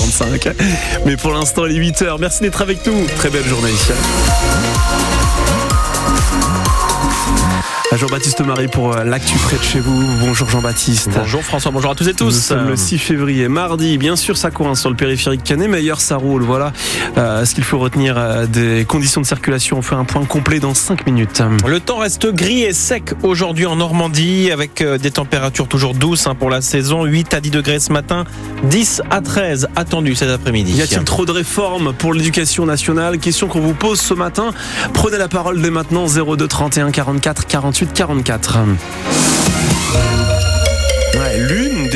7h45. Mais pour l'instant, il est 8h. Merci d'être avec nous. Très belle journée. Jean-Baptiste Marie pour euh, l'actu près de chez vous. Bonjour Jean-Baptiste. Bonjour François, bonjour à tous et tous. Nous sommes le 6 février, mardi. Bien sûr, ça coince sur le périphérique canet, mais ailleurs ça roule. Voilà euh, ce qu'il faut retenir euh, des conditions de circulation. On fait un point complet dans 5 minutes. Le temps reste gris et sec aujourd'hui en Normandie avec des températures toujours douces hein, pour la saison. 8 à 10 degrés ce matin, 10 à 13 attendus cet après-midi. Y a-t-il trop de réformes pour l'éducation nationale? Question qu'on vous pose ce matin. Prenez la parole dès maintenant 02 31 44 48 44.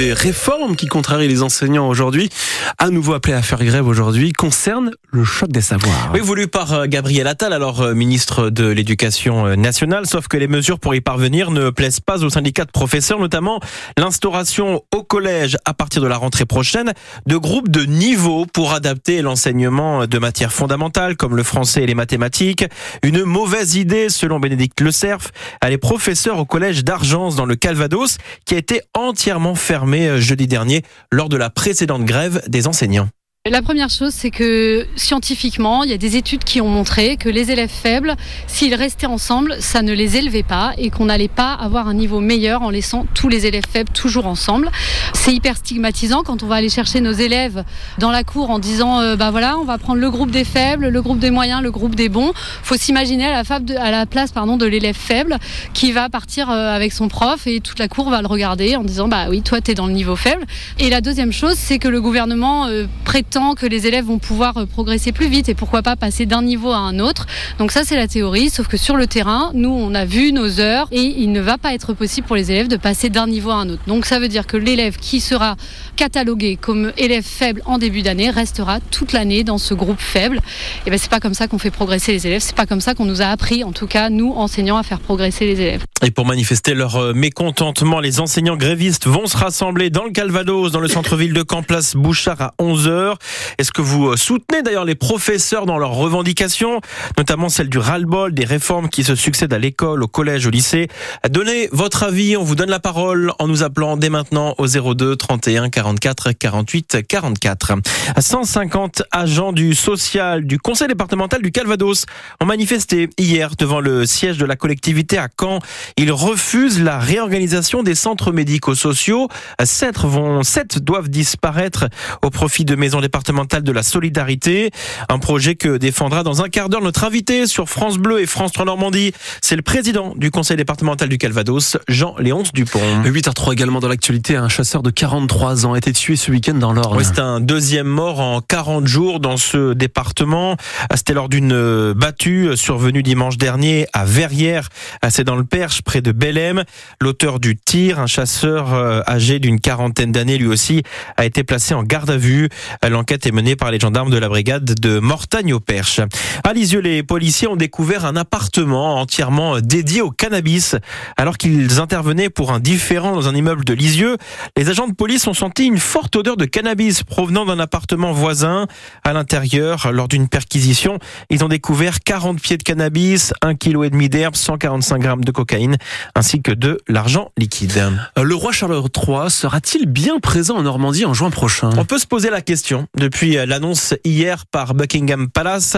Des réformes qui contrarie les enseignants aujourd'hui, à nouveau appelé à faire grève aujourd'hui, concerne le choc des savoirs. Oui, voulu par euh, Gabriel Attal, alors euh, ministre de l'Éducation euh, nationale, sauf que les mesures pour y parvenir ne plaisent pas aux syndicats de professeurs, notamment l'instauration au collège à partir de la rentrée prochaine de groupes de niveau pour adapter l'enseignement de matières fondamentales comme le français et les mathématiques. Une mauvaise idée selon Bénédicte Le Cerf, elle est professeure au collège d'Argence dans le Calvados qui a été entièrement fermé euh, jeudi dernier lors de la précédente grève des enseignants. La première chose, c'est que scientifiquement, il y a des études qui ont montré que les élèves faibles, s'ils restaient ensemble, ça ne les élevait pas et qu'on n'allait pas avoir un niveau meilleur en laissant tous les élèves faibles toujours ensemble. C'est hyper stigmatisant quand on va aller chercher nos élèves dans la cour en disant euh, bah voilà, on va prendre le groupe des faibles, le groupe des moyens, le groupe des bons. Faut s'imaginer à la, place pardon de l'élève faible qui va partir euh, avec son prof et toute la cour va le regarder en disant bah oui, toi tu es dans le niveau faible. Et la deuxième chose, c'est que le gouvernement euh, que les élèves vont pouvoir euh, progresser plus vite et pourquoi pas passer d'un niveau à un autre. Donc ça c'est la théorie, sauf que sur le terrain, nous on a vu nos heures et il ne va pas être possible pour les élèves de passer d'un niveau à un autre. Donc ça veut dire que l'élève qui sera catalogué comme élève faible en début d'année restera toute l'année dans ce groupe faible. Et ben c'est pas comme ça qu'on fait progresser les élèves, c'est pas comme ça qu'on nous a appris, en tout cas nous enseignants, à faire progresser les élèves. Et pour manifester leur euh, mécontentement, les enseignants grévistes vont se rassembler dans le Calvados, dans le centre-ville de Camp Place Bouchard à 11h. Est-ce que vous euh, soutenez d'ailleurs les professeurs dans leurs revendications, notamment celle du ras-le-bol, des réformes qui se succèdent à l'école, au collège, au lycée? Donnez votre avis, on vous donne la parole en nous appelant dès maintenant au 02 31 44 48 44. 150 agents du social du conseil départemental du Calvados ont manifesté hier devant le siège de la collectivité à Caen. Ils refusent la réorganisation des centres médico-sociaux. Sept, vont, sept doivent disparaître au profit de maisons départementales départementale de la solidarité. Un projet que défendra dans un quart d'heure notre invité sur France Bleu et France 3 Normandie. C'est le président du conseil départemental du Calvados, Jean-Léonce Dupont. 8h03 également dans l'actualité, un chasseur de 43 ans a été tué ce week-end dans l'Orne. Oui, c'est un deuxième mort en 40 jours dans ce département. C'était lors d'une battue survenue dimanche dernier à Verrières, c'est dans le Perche, près de Bellem. L'auteur du tir, un chasseur euh, âgé d'une quarantaine d'années, lui aussi, a été placé en garde à vue. L'enquête est menée par les gendarmes de la brigade de Mortagne au Perche. À Lisieux, les policiers ont découvert un appartement entièrement dédié au cannabis. Alors qu'ils intervenaient pour un différent dans un immeuble de Lisieux, les agents de police ont senti une forte odeur de cannabis provenant d'un appartement voisin. À l'intérieur, lors d'une perquisition, ils ont découvert 40 pieds de cannabis, 1,5 kg d'herbe, 145 grammes de cocaïne, ainsi que de l'argent liquide. Le roi Charles III sera-t-il bien présent en Normandie en juin prochain? On peut se poser la question depuis l'annonce hier par Buckingham Palace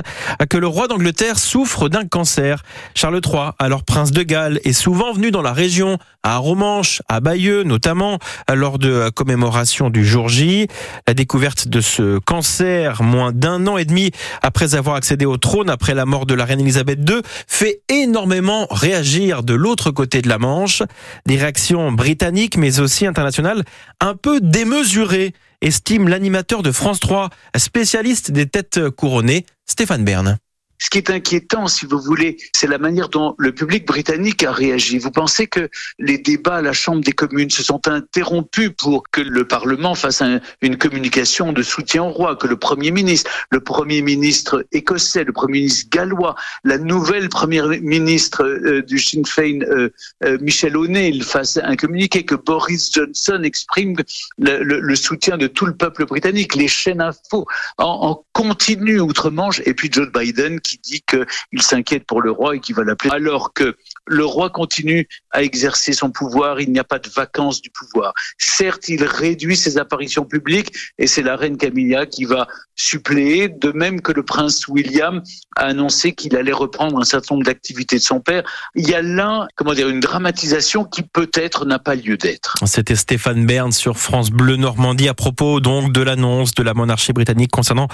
que le roi d'Angleterre souffre d'un cancer. Charles III, alors prince de Galles, est souvent venu dans la région, à Romanche, à Bayeux notamment, lors de commémoration du jour J. La découverte de ce cancer, moins d'un an et demi après avoir accédé au trône après la mort de la reine Elisabeth II, fait énormément réagir de l'autre côté de la Manche. Des réactions britanniques mais aussi internationales un peu démesurées estime l'animateur de France 3, spécialiste des têtes couronnées, Stéphane Bern. Ce qui est inquiétant, si vous voulez, c'est la manière dont le public britannique a réagi. Vous pensez que les débats à la Chambre des communes se sont interrompus pour que le Parlement fasse une communication de soutien au roi, que le Premier ministre, le Premier ministre écossais, le Premier ministre gallois, la nouvelle Première ministre euh, du Sinn Féin, euh, euh, Michel O'Neill, fasse un communiqué, que Boris Johnson exprime le, soutien de tout le peuple britannique, les chaînes info en, en continu outre-Manche, et puis Joe Biden qui dit qu'il s'inquiète pour le roi et qu'il va l'appeler, alors que le roi continue à exercer son pouvoir, il n'y a pas de vacances du pouvoir. Certes, il réduit ses apparitions publiques et c'est la reine Camilla qui va suppléer, de même que le prince William a annoncé qu'il allait reprendre un certain nombre d'activités de son père. Il y a là, comment dire, une dramatisation qui peut-être n'a pas lieu d'être. C'était Stéphane Bern sur France Bleu Normandie à propos donc de l'annonce de la monarchie britannique concernant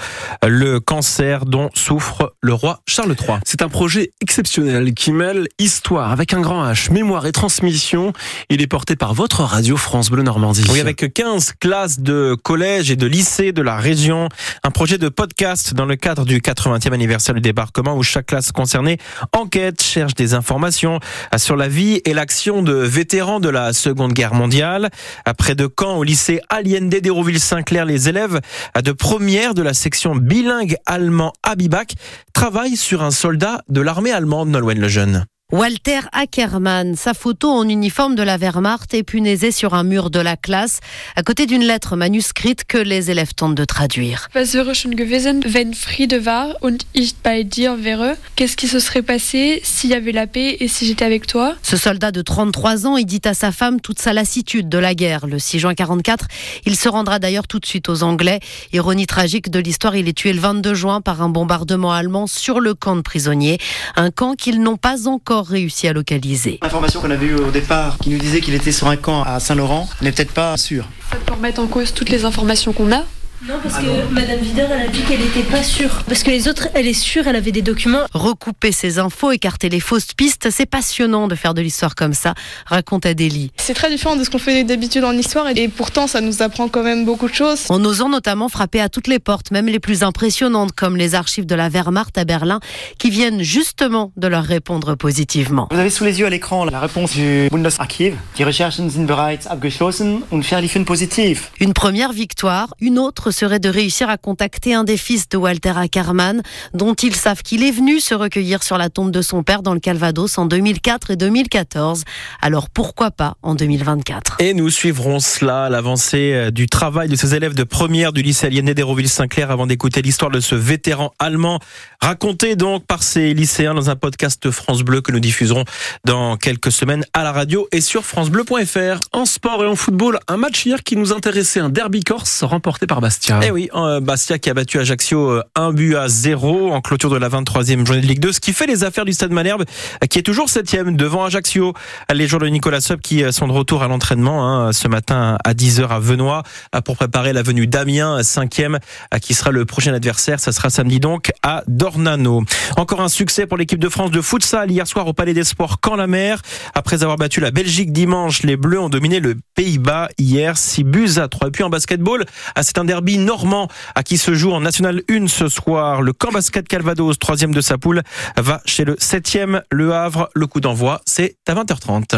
le cancer dont souffre le roi Charles III. C'est un projet exceptionnel qui mêle histoire avec un grand H, mémoire et transmission. Il est porté par votre radio France Bleu Normandie. Oui, avec 15 classes de collège et de lycée de la région. Un projet de podcast dans le cadre du 80e anniversaire du débarquement où chaque classe concernée enquête, cherche des informations sur la vie et l'action de vétérans de la Seconde Guerre mondiale. Après de Caen au lycée Allende d'Hérouville-Saint-Clair, les élèves de première de la section bilingue allemand Abibac travaillent sur un soldat de l'armée allemande, Nolwenn Lejeune. Walter Ackermann, sa photo en uniforme de la Wehrmacht est punaisée sur un mur de la classe, à côté d'une lettre manuscrite que les élèves tentent de traduire. Was wäre schon gewesen, wenn Friede war und ich bei dir wäre Qu'est-ce qui se serait passé s'il y avait la paix et si j'étais avec toi? Ce soldat de 33 ans, il dit à sa femme toute sa lassitude de la guerre. Le 6 juin 44, il se rendra d'ailleurs tout de suite aux Anglais. Ironie tragique de l'histoire, il est tué le 22 juin par un bombardement allemand sur le camp de prisonniers, un camp qu'ils n'ont pas encore réussi à localiser. L'information qu'on avait eue au départ, qui nous disait qu'il était sur un camp à Saint-Laurent, n'est peut-être pas sûre. Ça peut remettre en cause toutes les informations qu'on a non, parce que Madame Vider, elle a dit qu'elle n'était pas sûre. Parce que les autres, elle est sûre, elle avait des documents. Recouper ces infos, écarter les fausses pistes, c'est passionnant de faire de l'histoire comme ça, raconte Adélie. C'est très différent de ce qu'on fait d'habitude en histoire et pourtant ça nous apprend quand même beaucoup de choses. En osant notamment frapper à toutes les portes, même les plus impressionnantes, comme les archives de la Wehrmacht à Berlin, qui viennent justement de leur répondre positivement. Vous avez sous les yeux à l'écran la réponse du Bundesarchiv. Die Recherchen sind bereits abgeschlossen und verliefen positiv. Une première victoire, une autre serait de réussir à contacter un des fils de Walter Ackermann, dont ils savent qu'il est venu se recueillir sur la tombe de son père dans le Calvados en 2004 et 2014. Alors pourquoi pas en 2024 Et nous suivrons cela, l'avancée euh, du travail de ces élèves de première du lycée aliéné d'Hérouville-Saint-Clair avant d'écouter l'histoire de ce vétéran allemand, raconté donc par ces lycéens dans un podcast France Bleu que nous diffuserons dans quelques semaines à la radio et sur francebleu.fr. En sport et en football, un match hier qui nous intéressait, un derby corse remporté par Bastia. Eh oui, euh, Bastia qui a battu Ajaccio 1 euh, but à 0 en clôture de la 23e journée de Ligue 2, ce qui fait les affaires du Stade Malherbe qui est toujours 7e devant Ajaccio. Les joueurs de Nicolas Sub qui sont de retour à l'entraînement hein, ce matin à 10h à Venoy pour préparer la venue d'Amiens 5e qui sera le prochain adversaire. Ça sera samedi donc à Dornano. Encore un succès pour l'équipe de France de futsal hier soir au Palais des Sports quand la mer. Après avoir battu la Belgique dimanche, les Bleus ont dominé le Pays-Bas hier 6 buts à 3. Et puis en basketball, c'est un derby normand à qui se joue en National 1 ce soir. Le camp basket Calvados, troisième de sa poule, va chez le 7e Le Havre. Le coup d'envoi, c'est à 20h30.